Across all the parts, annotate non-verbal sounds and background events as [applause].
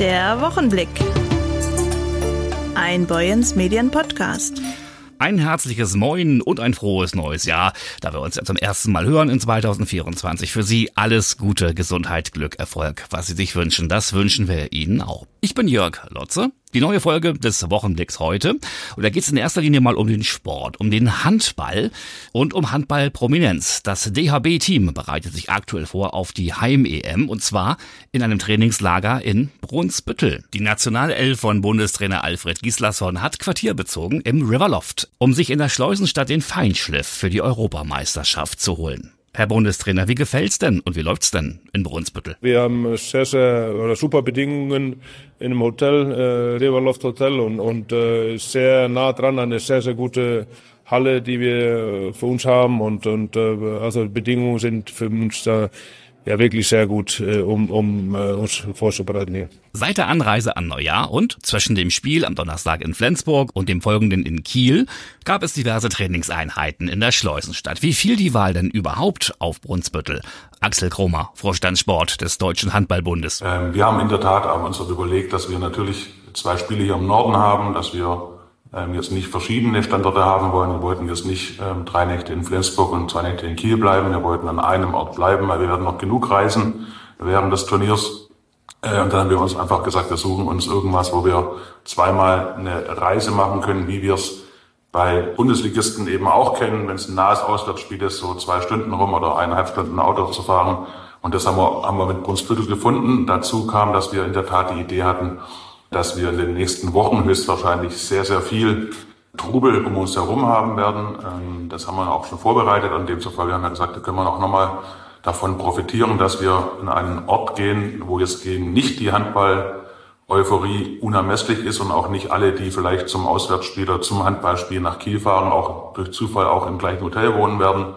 Der Wochenblick. Ein Boyens Medien Podcast. Ein herzliches Moin und ein frohes neues Jahr, da wir uns ja zum ersten Mal hören in 2024. Für Sie alles Gute, Gesundheit, Glück, Erfolg. Was Sie sich wünschen, das wünschen wir Ihnen auch. Ich bin Jörg Lotze. Die neue Folge des Wochenblicks heute. Und da geht es in erster Linie mal um den Sport, um den Handball und um Handballprominenz. Das DHB-Team bereitet sich aktuell vor auf die Heim-EM und zwar in einem Trainingslager in Brunsbüttel. Die Nationalelf von Bundestrainer Alfred Gislason hat Quartier bezogen im Riverloft, um sich in der Schleusenstadt den Feinschliff für die Europameisterschaft zu holen. Herr Bundestrainer, wie gefällt's denn und wie läuft's denn in Brunsbüttel? Wir haben sehr, sehr oder super Bedingungen in einem Hotel, äh, Riverloft Hotel und, und äh, sehr nah dran an eine sehr, sehr gute Halle, die wir für uns haben und, und äh, also Bedingungen sind für uns da ja wirklich sehr gut, äh, um, um äh, uns vorzubereiten hier. Seit der Anreise an Neujahr und zwischen dem Spiel am Donnerstag in Flensburg und dem folgenden in Kiel gab es diverse Trainingseinheiten in der Schleusenstadt. Wie viel die Wahl denn überhaupt auf Brunsbüttel? Axel Kromer, Vorstand Sport des Deutschen Handballbundes. Ähm, wir haben in der Tat uns überlegt, dass wir natürlich zwei Spiele hier im Norden haben, dass wir jetzt nicht verschiedene Standorte haben wollen. Wir wollten jetzt nicht ähm, drei Nächte in Flensburg und zwei Nächte in Kiel bleiben. Wir wollten an einem Ort bleiben, weil wir werden noch genug reisen während des Turniers. Äh, und dann haben wir uns einfach gesagt, wir suchen uns irgendwas, wo wir zweimal eine Reise machen können, wie wir es bei Bundesligisten eben auch kennen, wenn es ein nahes Auswärtsspiel ist, so zwei Stunden rum oder eineinhalb Stunden Auto zu fahren. Und das haben wir, haben wir mit Brunsbüttel gefunden. Dazu kam, dass wir in der Tat die Idee hatten, dass wir in den nächsten Wochen höchstwahrscheinlich sehr, sehr viel Trubel um uns herum haben werden. Ähm, das haben wir auch schon vorbereitet und demzufolge haben wir gesagt, da können wir auch nochmal davon profitieren, dass wir in einen Ort gehen, wo jetzt eben nicht die Handball-Euphorie unermesslich ist und auch nicht alle, die vielleicht zum Auswärtsspiel oder zum Handballspiel nach Kiel fahren, auch durch Zufall auch im gleichen Hotel wohnen werden.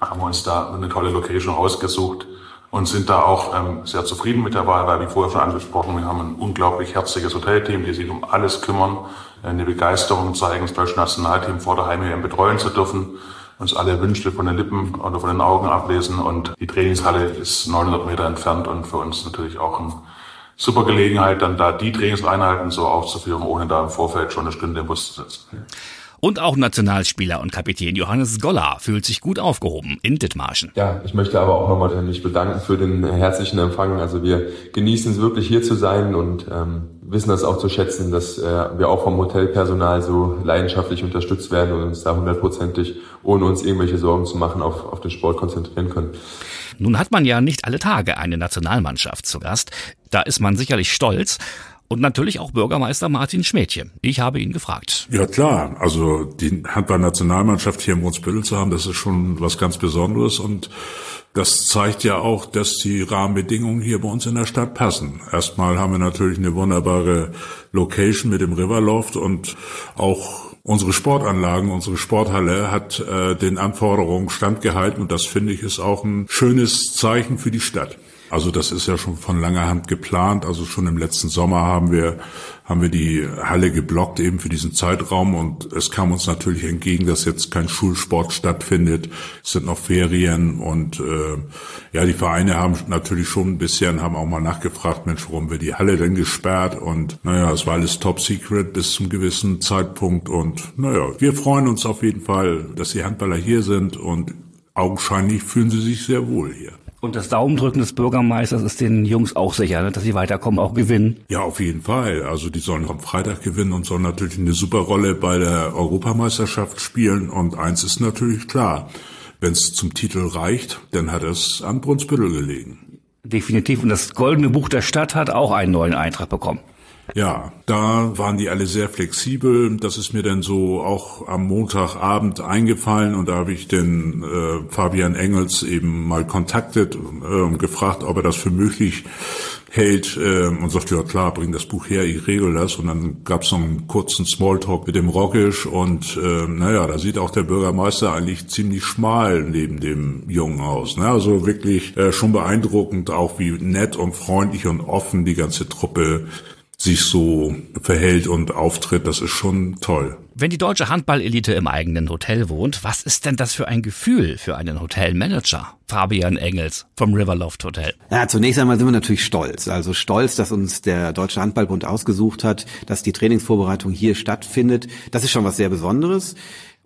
Haben wir uns da eine tolle Location ausgesucht und sind da auch ähm, sehr zufrieden mit der Wahl, weil wie vorher schon angesprochen, wir haben ein unglaublich herziges Hotelteam, die sich um alles kümmern, eine Begeisterung zeigen, das deutsche Nationalteam vor der Heimwehr betreuen zu dürfen, uns alle Wünsche von den Lippen oder von den Augen ablesen und die Trainingshalle ist 900 Meter entfernt und für uns natürlich auch eine super Gelegenheit, dann da die Trainingseinheiten so aufzuführen, ohne da im Vorfeld schon eine Stunde im Bus zu sitzen. Und auch Nationalspieler und Kapitän Johannes Goller fühlt sich gut aufgehoben in Dithmarschen. Ja, ich möchte aber auch nochmal mich bedanken für den herzlichen Empfang. Also wir genießen es wirklich hier zu sein und ähm, wissen das auch zu schätzen, dass äh, wir auch vom Hotelpersonal so leidenschaftlich unterstützt werden und uns da hundertprozentig, ohne uns irgendwelche Sorgen zu machen, auf, auf den Sport konzentrieren können. Nun hat man ja nicht alle Tage eine Nationalmannschaft zu Gast. Da ist man sicherlich stolz. Und natürlich auch Bürgermeister Martin Schmädchen. Ich habe ihn gefragt. Ja klar, also die Handball-Nationalmannschaft hier im Brunsbüttel zu haben, das ist schon was ganz Besonderes und das zeigt ja auch, dass die Rahmenbedingungen hier bei uns in der Stadt passen. Erstmal haben wir natürlich eine wunderbare Location mit dem Riverloft und auch unsere Sportanlagen, unsere Sporthalle hat äh, den Anforderungen standgehalten und das finde ich ist auch ein schönes Zeichen für die Stadt. Also das ist ja schon von langer Hand geplant. Also schon im letzten Sommer haben wir, haben wir die Halle geblockt eben für diesen Zeitraum und es kam uns natürlich entgegen, dass jetzt kein Schulsport stattfindet. Es sind noch Ferien und äh, ja, die Vereine haben natürlich schon ein bisschen, haben auch mal nachgefragt, Mensch, warum wird die Halle denn gesperrt? Und naja, es war alles top secret bis zum gewissen Zeitpunkt und naja, wir freuen uns auf jeden Fall, dass die Handballer hier sind und augenscheinlich fühlen sie sich sehr wohl hier. Und das Daumendrücken des Bürgermeisters ist den Jungs auch sicher, ne, dass sie weiterkommen, auch gewinnen. Ja, auf jeden Fall. Also die sollen am Freitag gewinnen und sollen natürlich eine super Rolle bei der Europameisterschaft spielen. Und eins ist natürlich klar, wenn es zum Titel reicht, dann hat es an Brunsbüttel gelegen. Definitiv. Und das Goldene Buch der Stadt hat auch einen neuen Eintrag bekommen. Ja, da waren die alle sehr flexibel. Das ist mir dann so auch am Montagabend eingefallen und da habe ich den äh, Fabian Engels eben mal kontaktet äh, gefragt, ob er das für möglich hält äh, und sagte, ja klar, bring das Buch her, ich regel das. Und dann gab es noch einen kurzen Smalltalk mit dem Rockisch und äh, naja, da sieht auch der Bürgermeister eigentlich ziemlich schmal neben dem Jungen aus. Ne? Also wirklich äh, schon beeindruckend, auch wie nett und freundlich und offen die ganze Truppe sich so verhält und auftritt, das ist schon toll. Wenn die deutsche Handballelite im eigenen Hotel wohnt, was ist denn das für ein Gefühl für einen Hotelmanager? Fabian Engels vom Riverloft Hotel. Ja, zunächst einmal sind wir natürlich stolz. Also stolz, dass uns der Deutsche Handballbund ausgesucht hat, dass die Trainingsvorbereitung hier stattfindet. Das ist schon was sehr Besonderes.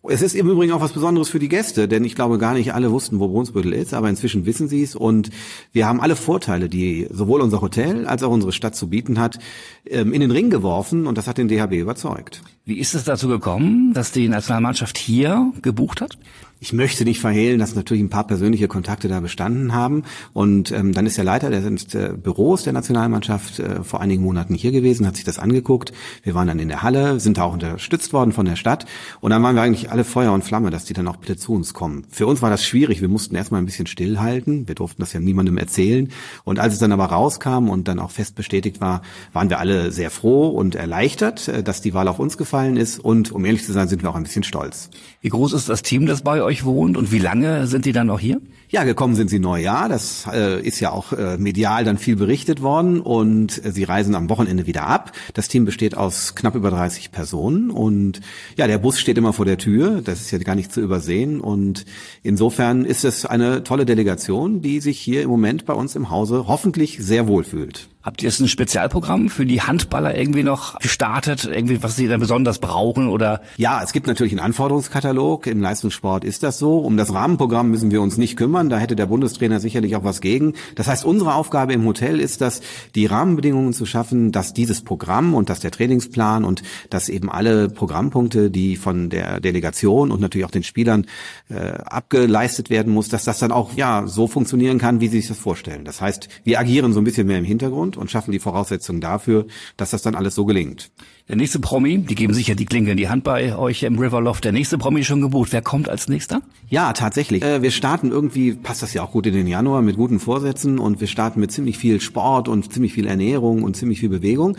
Es ist im Übrigen auch was Besonderes für die Gäste, denn ich glaube gar nicht alle wussten, wo Brunsbüttel ist, aber inzwischen wissen sie es und wir haben alle Vorteile, die sowohl unser Hotel als auch unsere Stadt zu bieten hat, ähm, in den Ring geworfen und das hat den DHB überzeugt. Wie ist es dazu gekommen, dass die Nationalmannschaft hier gebucht hat? Ich möchte nicht verhehlen, dass natürlich ein paar persönliche Kontakte da bestanden haben. Und ähm, dann ist der Leiter des äh, Büros der Nationalmannschaft äh, vor einigen Monaten hier gewesen, hat sich das angeguckt. Wir waren dann in der Halle, sind da auch unterstützt worden von der Stadt. Und dann waren wir eigentlich alle Feuer und Flamme, dass die dann auch bitte zu uns kommen. Für uns war das schwierig. Wir mussten erstmal ein bisschen stillhalten. Wir durften das ja niemandem erzählen. Und als es dann aber rauskam und dann auch fest bestätigt war, waren wir alle sehr froh und erleichtert, äh, dass die Wahl auf uns gefallen ist. Und um ehrlich zu sein, sind wir auch ein bisschen stolz. Wie groß ist das Team, das bei euch euch wohnt und wie lange sind Sie dann noch hier? Ja, gekommen sind sie Neujahr. Das äh, ist ja auch äh, medial dann viel berichtet worden und äh, sie reisen am Wochenende wieder ab. Das Team besteht aus knapp über 30 Personen und ja, der Bus steht immer vor der Tür. Das ist ja gar nicht zu übersehen und insofern ist es eine tolle Delegation, die sich hier im Moment bei uns im Hause hoffentlich sehr wohl fühlt. Habt ihr jetzt ein Spezialprogramm für die Handballer irgendwie noch gestartet? Irgendwie, was sie dann besonders brauchen oder? Ja, es gibt natürlich einen Anforderungskatalog. Im Leistungssport ist das so. Um das Rahmenprogramm müssen wir uns nicht kümmern. Da hätte der Bundestrainer sicherlich auch was gegen. Das heißt, unsere Aufgabe im Hotel ist das, die Rahmenbedingungen zu schaffen, dass dieses Programm und dass der Trainingsplan und dass eben alle Programmpunkte, die von der Delegation und natürlich auch den Spielern äh, abgeleistet werden muss, dass das dann auch ja so funktionieren kann, wie sie sich das vorstellen. Das heißt, wir agieren so ein bisschen mehr im Hintergrund und schaffen die Voraussetzungen dafür, dass das dann alles so gelingt. Der nächste Promi, die geben sicher die Klinge in die Hand bei euch im Riverloft. Der nächste Promi ist schon gebucht. Wer kommt als nächster? Ja, tatsächlich. Äh, wir starten irgendwie, passt das ja auch gut in den Januar, mit guten Vorsätzen und wir starten mit ziemlich viel Sport und ziemlich viel Ernährung und ziemlich viel Bewegung.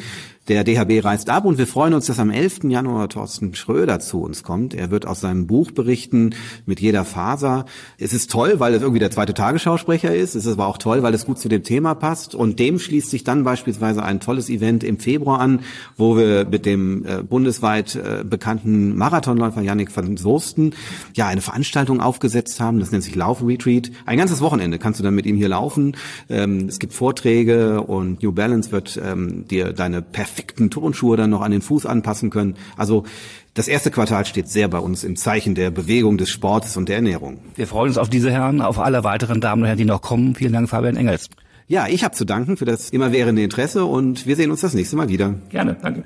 Der DHB reist ab und wir freuen uns, dass am 11. Januar Thorsten Schröder zu uns kommt. Er wird aus seinem Buch berichten mit jeder Faser. Es ist toll, weil es irgendwie der zweite Tagesschausprecher ist. Es ist aber auch toll, weil es gut zu dem Thema passt. Und dem schließt sich dann beispielsweise ein tolles Event im Februar an, wo wir mit dem äh, bundesweit äh, bekannten Marathonläufer Yannick van Soesten ja eine Veranstaltung aufgesetzt haben. Das nennt sich Lauf Retreat. Ein ganzes Wochenende kannst du dann mit ihm hier laufen. Ähm, es gibt Vorträge und New Balance wird ähm, dir deine perfekte perfekten Turnschuhe dann noch an den Fuß anpassen können. Also das erste Quartal steht sehr bei uns im Zeichen der Bewegung, des Sports und der Ernährung. Wir freuen uns auf diese Herren, auf alle weiteren Damen und Herren, die noch kommen. Vielen Dank, Fabian Engels. Ja, ich habe zu danken für das immerwährende Interesse und wir sehen uns das nächste Mal wieder. Gerne, danke.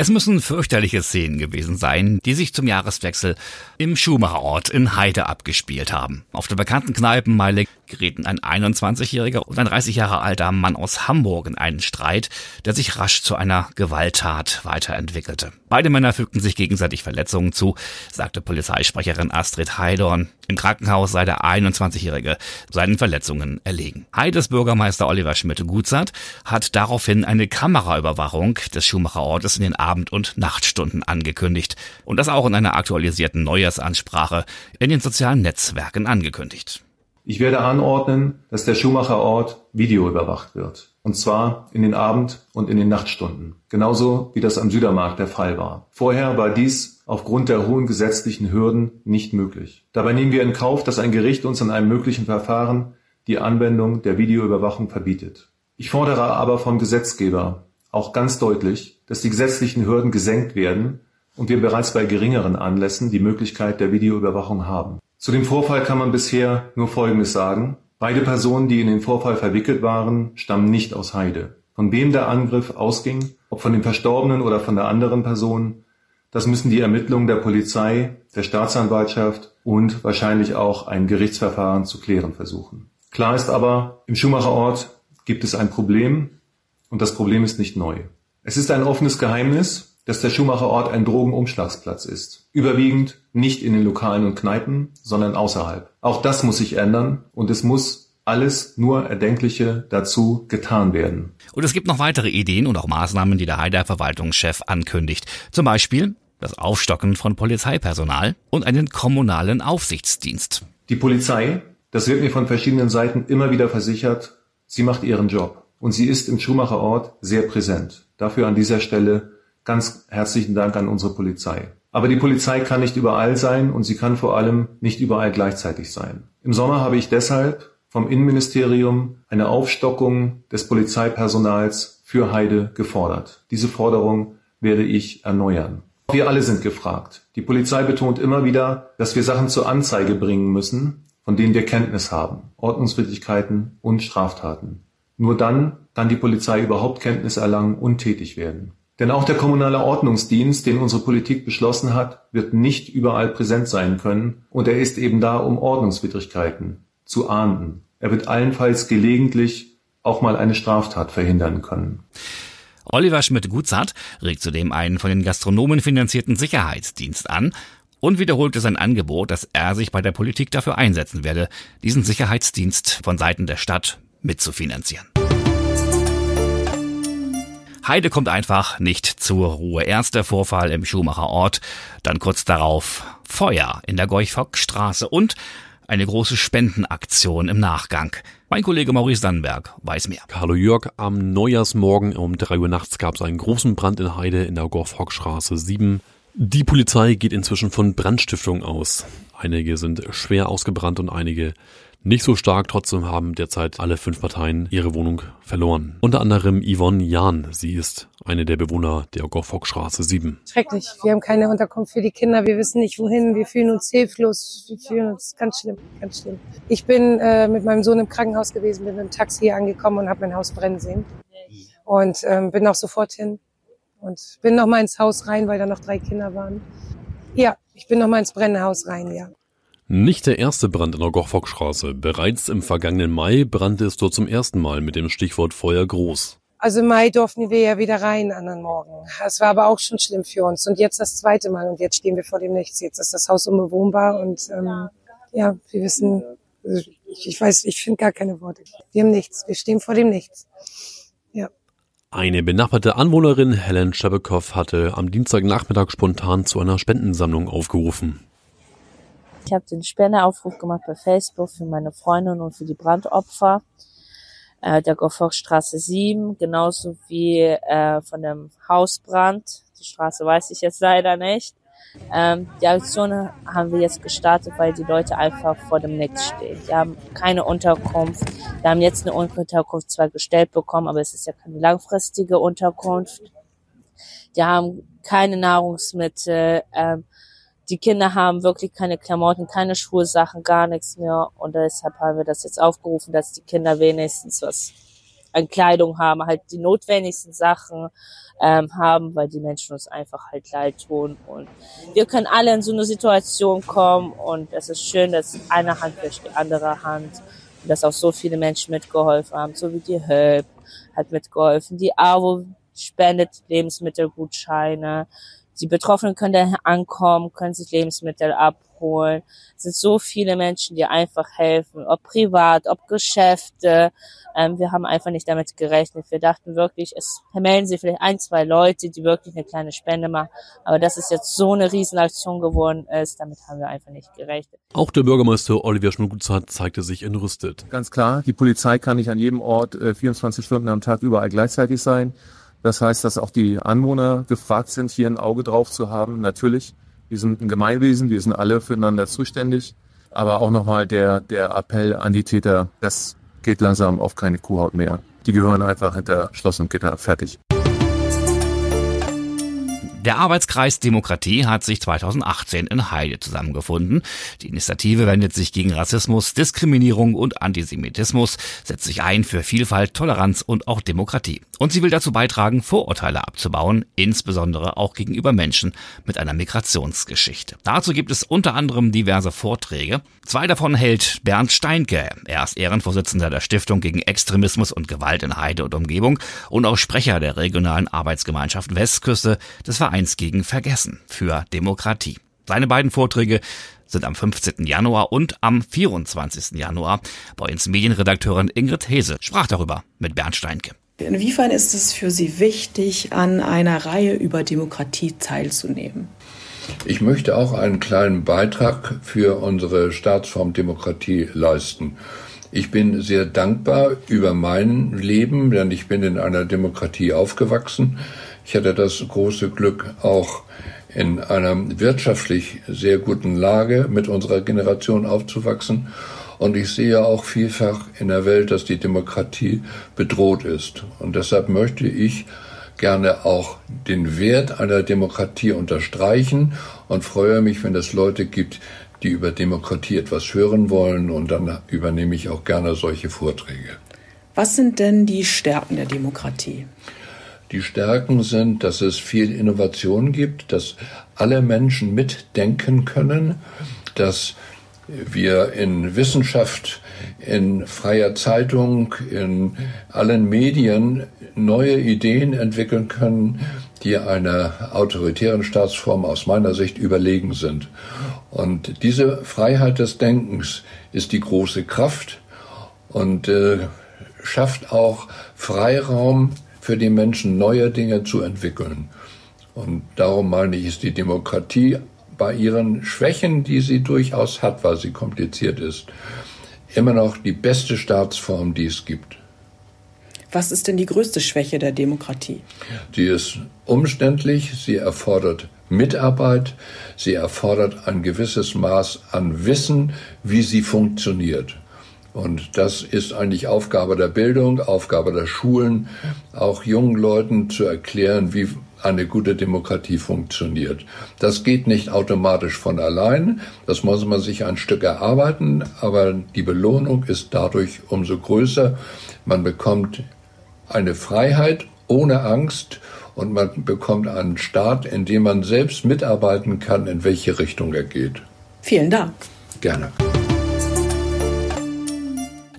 Es müssen fürchterliche Szenen gewesen sein, die sich zum Jahreswechsel im Schumacherort in Heide abgespielt haben. Auf der bekannten Kneipenmeile gerieten ein 21-jähriger und ein 30 Jahre alter Mann aus Hamburg in einen Streit, der sich rasch zu einer Gewalttat weiterentwickelte. Beide Männer fügten sich gegenseitig Verletzungen zu, sagte Polizeisprecherin Astrid Heidorn. Im Krankenhaus sei der 21-Jährige seinen Verletzungen erlegen. Heides Bürgermeister Oliver Schmidt-Gutzert hat daraufhin eine Kameraüberwachung des Schumacherortes in den Abend- und Nachtstunden angekündigt und das auch in einer aktualisierten Neujahrsansprache in den sozialen Netzwerken angekündigt. Ich werde anordnen, dass der Schumacherort videoüberwacht wird. Und zwar in den Abend- und in den Nachtstunden. Genauso wie das am Südermarkt der Fall war. Vorher war dies aufgrund der hohen gesetzlichen Hürden nicht möglich. Dabei nehmen wir in Kauf, dass ein Gericht uns in einem möglichen Verfahren die Anwendung der Videoüberwachung verbietet. Ich fordere aber vom Gesetzgeber auch ganz deutlich, dass die gesetzlichen Hürden gesenkt werden und wir bereits bei geringeren Anlässen die Möglichkeit der Videoüberwachung haben. Zu dem Vorfall kann man bisher nur Folgendes sagen. Beide Personen, die in den Vorfall verwickelt waren, stammen nicht aus Heide. Von wem der Angriff ausging, ob von dem Verstorbenen oder von der anderen Person, das müssen die Ermittlungen der Polizei, der Staatsanwaltschaft und wahrscheinlich auch ein Gerichtsverfahren zu klären versuchen. Klar ist aber, im Schumacherort gibt es ein Problem und das Problem ist nicht neu. Es ist ein offenes Geheimnis, dass der Schumacherort ein Drogenumschlagsplatz ist. Überwiegend nicht in den Lokalen und Kneipen, sondern außerhalb. Auch das muss sich ändern und es muss alles nur Erdenkliche dazu getan werden. Und es gibt noch weitere Ideen und auch Maßnahmen, die der Heider Verwaltungschef ankündigt. Zum Beispiel das Aufstocken von Polizeipersonal und einen kommunalen Aufsichtsdienst. Die Polizei, das wird mir von verschiedenen Seiten immer wieder versichert, sie macht ihren Job. Und sie ist im Schumacher Ort sehr präsent. Dafür an dieser Stelle ganz herzlichen Dank an unsere Polizei. Aber die Polizei kann nicht überall sein und sie kann vor allem nicht überall gleichzeitig sein. Im Sommer habe ich deshalb vom Innenministerium eine Aufstockung des Polizeipersonals für Heide gefordert. Diese Forderung werde ich erneuern. Wir alle sind gefragt. Die Polizei betont immer wieder, dass wir Sachen zur Anzeige bringen müssen, von denen wir Kenntnis haben. Ordnungswidrigkeiten und Straftaten. Nur dann kann die Polizei überhaupt Kenntnis erlangen und tätig werden. Denn auch der kommunale Ordnungsdienst, den unsere Politik beschlossen hat, wird nicht überall präsent sein können und er ist eben da, um Ordnungswidrigkeiten zu ahnden. Er wird allenfalls gelegentlich auch mal eine Straftat verhindern können. Oliver Schmidt-Gutzart regt zudem einen von den Gastronomen finanzierten Sicherheitsdienst an und wiederholte sein Angebot, dass er sich bei der Politik dafür einsetzen werde, diesen Sicherheitsdienst von Seiten der Stadt mitzufinanzieren. Heide kommt einfach nicht zur Ruhe. Erster Vorfall im Schumacher Ort, dann kurz darauf Feuer in der Gorch-Fock-Straße und eine große Spendenaktion im Nachgang. Mein Kollege Maurice Dannenberg weiß mehr. Hallo Jörg, am Neujahrsmorgen um drei Uhr nachts gab es einen großen Brand in Heide in der Gorf-Hock-Straße 7. Die Polizei geht inzwischen von Brandstiftung aus. Einige sind schwer ausgebrannt und einige nicht so stark. Trotzdem haben derzeit alle fünf Parteien ihre Wohnung verloren. Unter anderem Yvonne Jahn. Sie ist eine der Bewohner der Gorfock-Straße 7. Schrecklich. Wir haben keine Unterkunft für die Kinder. Wir wissen nicht wohin. Wir fühlen uns hilflos. Wir fühlen uns ganz schlimm, ganz schlimm. Ich bin äh, mit meinem Sohn im Krankenhaus gewesen, bin mit dem Taxi angekommen und habe mein Haus brennen sehen. Und ähm, bin auch sofort hin und bin noch mal ins Haus rein, weil da noch drei Kinder waren. Ja, ich bin noch mal ins brennende Haus rein, ja. Nicht der erste Brand in der Gorfockstraße. Bereits im vergangenen Mai brannte es dort zum ersten Mal mit dem Stichwort Feuer groß. Also im Mai durften wir ja wieder rein anderen Morgen. Es war aber auch schon schlimm für uns. Und jetzt das zweite Mal und jetzt stehen wir vor dem Nichts. Jetzt ist das Haus unbewohnbar und ähm, ja, wir wissen, ich, ich weiß, ich finde gar keine Worte. Wir haben nichts. Wir stehen vor dem Nichts. Ja. Eine benachbarte Anwohnerin, Helen Schebekow, hatte am Dienstagnachmittag spontan zu einer Spendensammlung aufgerufen. Ich habe den Spendeaufruf gemacht bei Facebook für meine Freundin und für die Brandopfer äh, der Goffockstraße 7, genauso wie äh, von dem Hausbrand. Die Straße weiß ich jetzt leider nicht. Ähm, die Aktion haben wir jetzt gestartet, weil die Leute einfach vor dem Nichts stehen. Die haben keine Unterkunft. Wir haben jetzt eine Unterkunft zwar gestellt bekommen, aber es ist ja keine langfristige Unterkunft. Die haben keine Nahrungsmittel. Ähm, die Kinder haben wirklich keine Klamotten, keine Schulsachen, gar nichts mehr. Und deshalb haben wir das jetzt aufgerufen, dass die Kinder wenigstens was an Kleidung haben, halt die notwendigsten Sachen ähm, haben, weil die Menschen uns einfach halt leid tun. Und wir können alle in so eine Situation kommen und es ist schön, dass eine Hand wäscht die andere Hand und dass auch so viele Menschen mitgeholfen haben, so wie die Help hat mitgeholfen, die AWO spendet Lebensmittelgutscheine, die Betroffenen können da ankommen, können sich Lebensmittel abholen. Es sind so viele Menschen, die einfach helfen, ob privat, ob Geschäfte. Ähm, wir haben einfach nicht damit gerechnet. Wir dachten wirklich, es melden sich vielleicht ein, zwei Leute, die wirklich eine kleine Spende machen. Aber dass es jetzt so eine Riesenaktion geworden ist, damit haben wir einfach nicht gerechnet. Auch der Bürgermeister Oliver Schmutzat zeigte sich entrüstet. Ganz klar, die Polizei kann nicht an jedem Ort äh, 24 Stunden am Tag überall gleichzeitig sein. Das heißt, dass auch die Anwohner gefragt sind, hier ein Auge drauf zu haben. Natürlich, wir sind ein Gemeinwesen, wir sind alle füreinander zuständig. Aber auch nochmal der, der Appell an die Täter, das geht langsam auf keine Kuhhaut mehr. Die gehören einfach hinter Schloss und Gitter. Fertig. Der Arbeitskreis Demokratie hat sich 2018 in Heide zusammengefunden. Die Initiative wendet sich gegen Rassismus, Diskriminierung und Antisemitismus, setzt sich ein für Vielfalt, Toleranz und auch Demokratie. Und sie will dazu beitragen, Vorurteile abzubauen, insbesondere auch gegenüber Menschen mit einer Migrationsgeschichte. Dazu gibt es unter anderem diverse Vorträge. Zwei davon hält Bernd Steinke. Er ist Ehrenvorsitzender der Stiftung gegen Extremismus und Gewalt in Heide und Umgebung und auch Sprecher der regionalen Arbeitsgemeinschaft Westküste des Vereins gegen Vergessen für Demokratie. Seine beiden Vorträge sind am 15. Januar und am 24. Januar. Bei uns Medienredakteurin Ingrid Hese sprach darüber mit Bernd Steinke. Inwiefern ist es für Sie wichtig, an einer Reihe über Demokratie teilzunehmen? Ich möchte auch einen kleinen Beitrag für unsere Staatsform Demokratie leisten. Ich bin sehr dankbar über mein Leben, denn ich bin in einer Demokratie aufgewachsen. Ich hatte das große Glück, auch in einer wirtschaftlich sehr guten Lage mit unserer Generation aufzuwachsen. Und ich sehe auch vielfach in der Welt, dass die Demokratie bedroht ist. Und deshalb möchte ich gerne auch den Wert einer Demokratie unterstreichen und freue mich, wenn es Leute gibt, die über Demokratie etwas hören wollen und dann übernehme ich auch gerne solche Vorträge. Was sind denn die Stärken der Demokratie? Die Stärken sind, dass es viel Innovation gibt, dass alle Menschen mitdenken können, dass wir in Wissenschaft, in freier Zeitung, in allen Medien neue Ideen entwickeln können, die einer autoritären Staatsform aus meiner Sicht überlegen sind. Und diese Freiheit des Denkens ist die große Kraft und äh, schafft auch Freiraum für die Menschen, neue Dinge zu entwickeln. Und darum meine ich, ist die Demokratie bei ihren Schwächen, die sie durchaus hat, weil sie kompliziert ist, immer noch die beste Staatsform, die es gibt. Was ist denn die größte Schwäche der Demokratie? Sie ist umständlich, sie erfordert Mitarbeit, sie erfordert ein gewisses Maß an Wissen, wie sie funktioniert. Und das ist eigentlich Aufgabe der Bildung, Aufgabe der Schulen, auch jungen Leuten zu erklären, wie eine gute Demokratie funktioniert. Das geht nicht automatisch von allein, das muss man sich ein Stück erarbeiten, aber die Belohnung ist dadurch umso größer. Man bekommt eine Freiheit ohne Angst und man bekommt einen Staat, in dem man selbst mitarbeiten kann, in welche Richtung er geht. Vielen Dank. Gerne.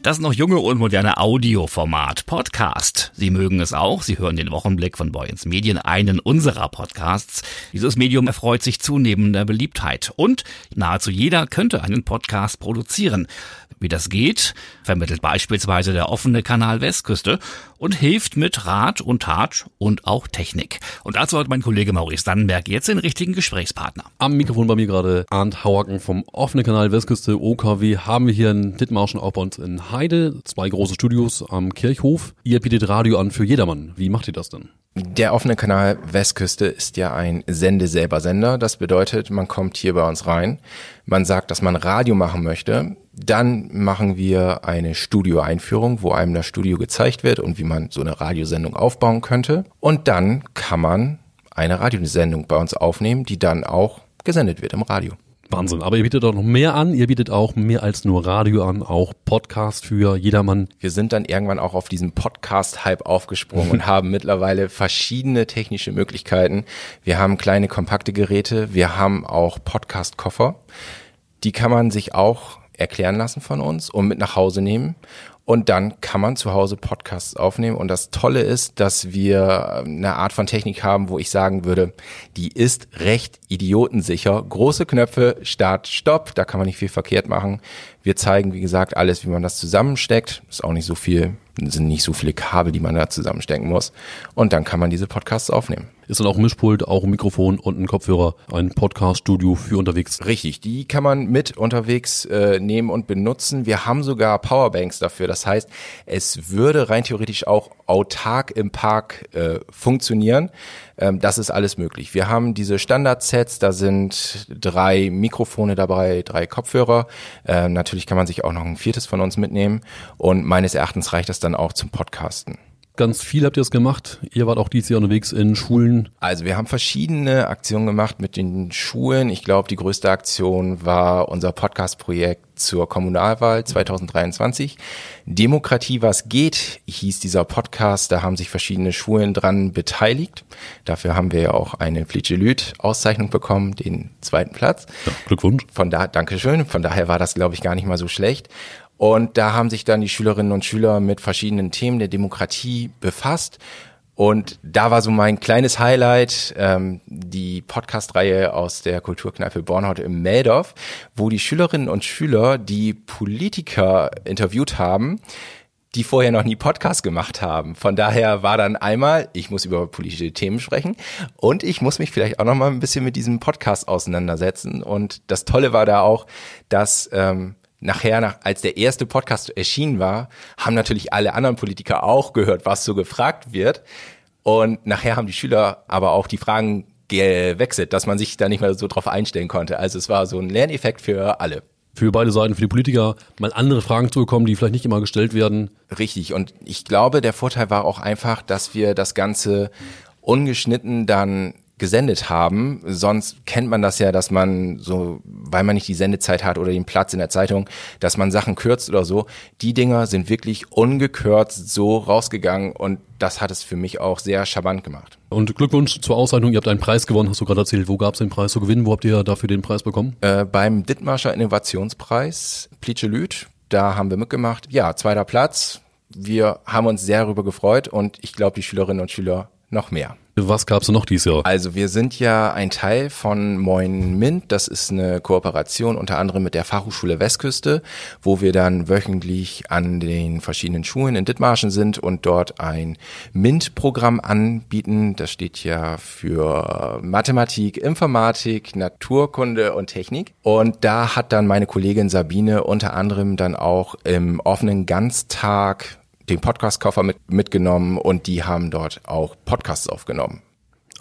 Das noch junge und moderne Audioformat Podcast. Sie mögen es auch. Sie hören den Wochenblick von Boyens Medien, einen unserer Podcasts. Dieses Medium erfreut sich zunehmender Beliebtheit und nahezu jeder könnte einen Podcast produzieren. Wie das geht, vermittelt beispielsweise der offene Kanal Westküste und hilft mit Rat und Tat und auch Technik. Und dazu hat mein Kollege Maurice Dannenberg jetzt den richtigen Gesprächspartner. Am Mikrofon bei mir gerade Arndt Hauacken vom offenen Kanal Westküste OKW. Haben wir hier in Dithmarschen auch bei uns in Heide, zwei große Studios am Kirchhof. Ihr bietet Radio an für jedermann. Wie macht ihr das denn? Der offene Kanal Westküste ist ja ein Sende-selber-Sender. Das bedeutet, man kommt hier bei uns rein, man sagt, dass man Radio machen möchte. Dann machen wir eine Studioeinführung, wo einem das Studio gezeigt wird und wie man so eine Radiosendung aufbauen könnte. Und dann kann man eine Radiosendung bei uns aufnehmen, die dann auch gesendet wird im Radio. Wahnsinn. Aber ihr bietet auch noch mehr an. Ihr bietet auch mehr als nur Radio an, auch Podcast für jedermann. Wir sind dann irgendwann auch auf diesen Podcast-Hype aufgesprungen und [laughs] haben mittlerweile verschiedene technische Möglichkeiten. Wir haben kleine, kompakte Geräte. Wir haben auch Podcast-Koffer. Die kann man sich auch erklären lassen von uns und mit nach Hause nehmen. Und dann kann man zu Hause Podcasts aufnehmen. Und das Tolle ist, dass wir eine Art von Technik haben, wo ich sagen würde, die ist recht idiotensicher. Große Knöpfe, Start, Stopp, da kann man nicht viel verkehrt machen. Wir zeigen, wie gesagt, alles, wie man das zusammensteckt. Ist auch nicht so viel, sind nicht so viele Kabel, die man da zusammenstecken muss. Und dann kann man diese Podcasts aufnehmen. Ist dann auch ein Mischpult, auch ein Mikrofon und ein Kopfhörer, ein Podcast-Studio für unterwegs. Richtig, die kann man mit unterwegs äh, nehmen und benutzen. Wir haben sogar Powerbanks dafür. Das heißt, es würde rein theoretisch auch autark im Park äh, funktionieren. Ähm, das ist alles möglich. Wir haben diese Standard-Sets, da sind drei Mikrofone dabei, drei Kopfhörer. Äh, natürlich kann man sich auch noch ein viertes von uns mitnehmen. Und meines Erachtens reicht das dann auch zum Podcasten ganz viel habt ihr es gemacht. Ihr wart auch dieses Jahr unterwegs in Schulen. Also wir haben verschiedene Aktionen gemacht mit den Schulen. Ich glaube, die größte Aktion war unser Podcast-Projekt zur Kommunalwahl 2023. Demokratie, was geht, hieß dieser Podcast. Da haben sich verschiedene Schulen dran beteiligt. Dafür haben wir ja auch eine Flitschelüt-Auszeichnung bekommen, den zweiten Platz. Ja, Glückwunsch. Von da, Dankeschön. Von daher war das, glaube ich, gar nicht mal so schlecht. Und da haben sich dann die Schülerinnen und Schüler mit verschiedenen Themen der Demokratie befasst. Und da war so mein kleines Highlight ähm, die Podcast-Reihe aus der Kulturkneipe Bornhaut im Meldorf, wo die Schülerinnen und Schüler die Politiker interviewt haben, die vorher noch nie Podcast gemacht haben. Von daher war dann einmal, ich muss über politische Themen sprechen und ich muss mich vielleicht auch noch mal ein bisschen mit diesem Podcast auseinandersetzen. Und das Tolle war da auch, dass ähm, nachher, nach, als der erste Podcast erschienen war, haben natürlich alle anderen Politiker auch gehört, was so gefragt wird. Und nachher haben die Schüler aber auch die Fragen gewechselt, dass man sich da nicht mehr so drauf einstellen konnte. Also es war so ein Lerneffekt für alle. Für beide Seiten, für die Politiker, mal andere Fragen zu bekommen, die vielleicht nicht immer gestellt werden. Richtig. Und ich glaube, der Vorteil war auch einfach, dass wir das Ganze ungeschnitten dann gesendet haben. Sonst kennt man das ja, dass man so, weil man nicht die Sendezeit hat oder den Platz in der Zeitung, dass man Sachen kürzt oder so. Die Dinger sind wirklich ungekürzt so rausgegangen und das hat es für mich auch sehr charmant gemacht. Und Glückwunsch zur Auszeichnung. Ihr habt einen Preis gewonnen, hast du gerade erzählt. Wo gab es den Preis zu gewinnen? Wo habt ihr dafür den Preis bekommen? Äh, beim Dittmarscher Innovationspreis Plitschelüt. Da haben wir mitgemacht. Ja, zweiter Platz. Wir haben uns sehr darüber gefreut und ich glaube, die Schülerinnen und Schüler noch mehr. Was gab's noch dieses Jahr? Also wir sind ja ein Teil von Moin Mint. Das ist eine Kooperation unter anderem mit der Fachhochschule Westküste, wo wir dann wöchentlich an den verschiedenen Schulen in Dithmarschen sind und dort ein MINT-Programm anbieten. Das steht ja für Mathematik, Informatik, Naturkunde und Technik. Und da hat dann meine Kollegin Sabine unter anderem dann auch im offenen Ganztag den Podcast-Koffer mit, mitgenommen und die haben dort auch Podcasts aufgenommen.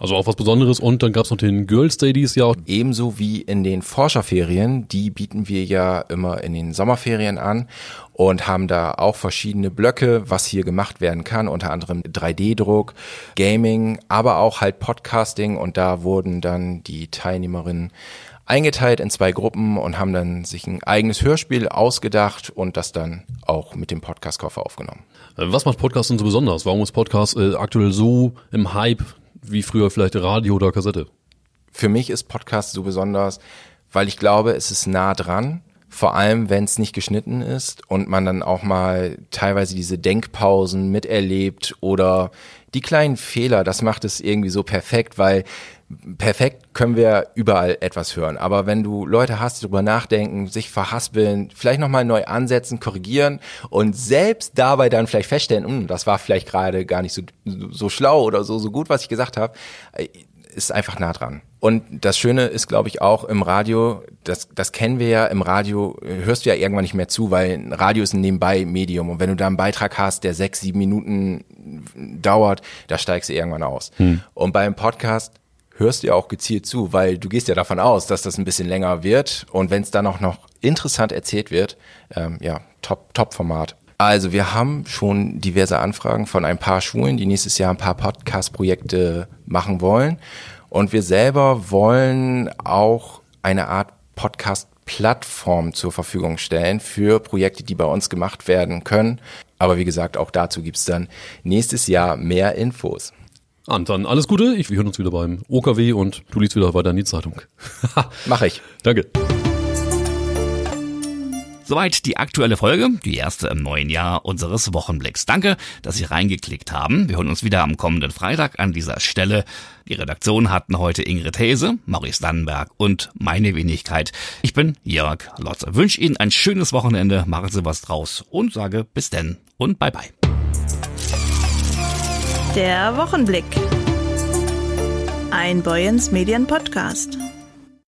Also auch was Besonderes und dann gab's noch den Girls Day dieses Jahr. Ebenso wie in den Forscherferien, die bieten wir ja immer in den Sommerferien an und haben da auch verschiedene Blöcke, was hier gemacht werden kann, unter anderem 3D-Druck, Gaming, aber auch halt Podcasting und da wurden dann die Teilnehmerinnen eingeteilt in zwei Gruppen und haben dann sich ein eigenes Hörspiel ausgedacht und das dann auch mit dem Podcast-Koffer aufgenommen. Äh, was macht Podcast denn so besonders? Warum ist Podcast äh, aktuell so im Hype wie früher vielleicht Radio oder Kassette? Für mich ist Podcast so besonders, weil ich glaube, es ist nah dran. Vor allem, wenn es nicht geschnitten ist und man dann auch mal teilweise diese Denkpausen miterlebt oder die kleinen Fehler, das macht es irgendwie so perfekt, weil perfekt können wir überall etwas hören. Aber wenn du Leute hast, die drüber nachdenken, sich verhaspeln, vielleicht nochmal neu ansetzen, korrigieren und selbst dabei dann vielleicht feststellen, hm, das war vielleicht gerade gar nicht so, so schlau oder so, so gut, was ich gesagt habe, äh, ist einfach nah dran. Und das Schöne ist, glaube ich, auch im Radio, das, das kennen wir ja, im Radio hörst du ja irgendwann nicht mehr zu, weil Radio ist ein Nebenbei-Medium. Und wenn du da einen Beitrag hast, der sechs, sieben Minuten dauert, da steigst du irgendwann aus. Hm. Und beim Podcast hörst du ja auch gezielt zu, weil du gehst ja davon aus, dass das ein bisschen länger wird. Und wenn es dann auch noch interessant erzählt wird, ähm, ja, top, top Format. Also wir haben schon diverse Anfragen von ein paar Schulen, die nächstes Jahr ein paar Podcast-Projekte machen wollen. Und wir selber wollen auch eine Art Podcast-Plattform zur Verfügung stellen für Projekte, die bei uns gemacht werden können. Aber wie gesagt, auch dazu gibt's dann nächstes Jahr mehr Infos. Und dann alles Gute. Ich, wir hören uns wieder beim OKW und du liest wieder weiter in die Zeitung. [laughs] Mach ich. Danke. Soweit die aktuelle Folge, die erste im neuen Jahr unseres Wochenblicks. Danke, dass Sie reingeklickt haben. Wir hören uns wieder am kommenden Freitag an dieser Stelle. Die Redaktion hatten heute Ingrid Hese, Maurice Dannenberg und meine Wenigkeit. Ich bin Jörg Lotze. Wünsche Ihnen ein schönes Wochenende, machen Sie was draus und sage bis denn und bye bye. Der Wochenblick. Ein Boyens Medien Podcast.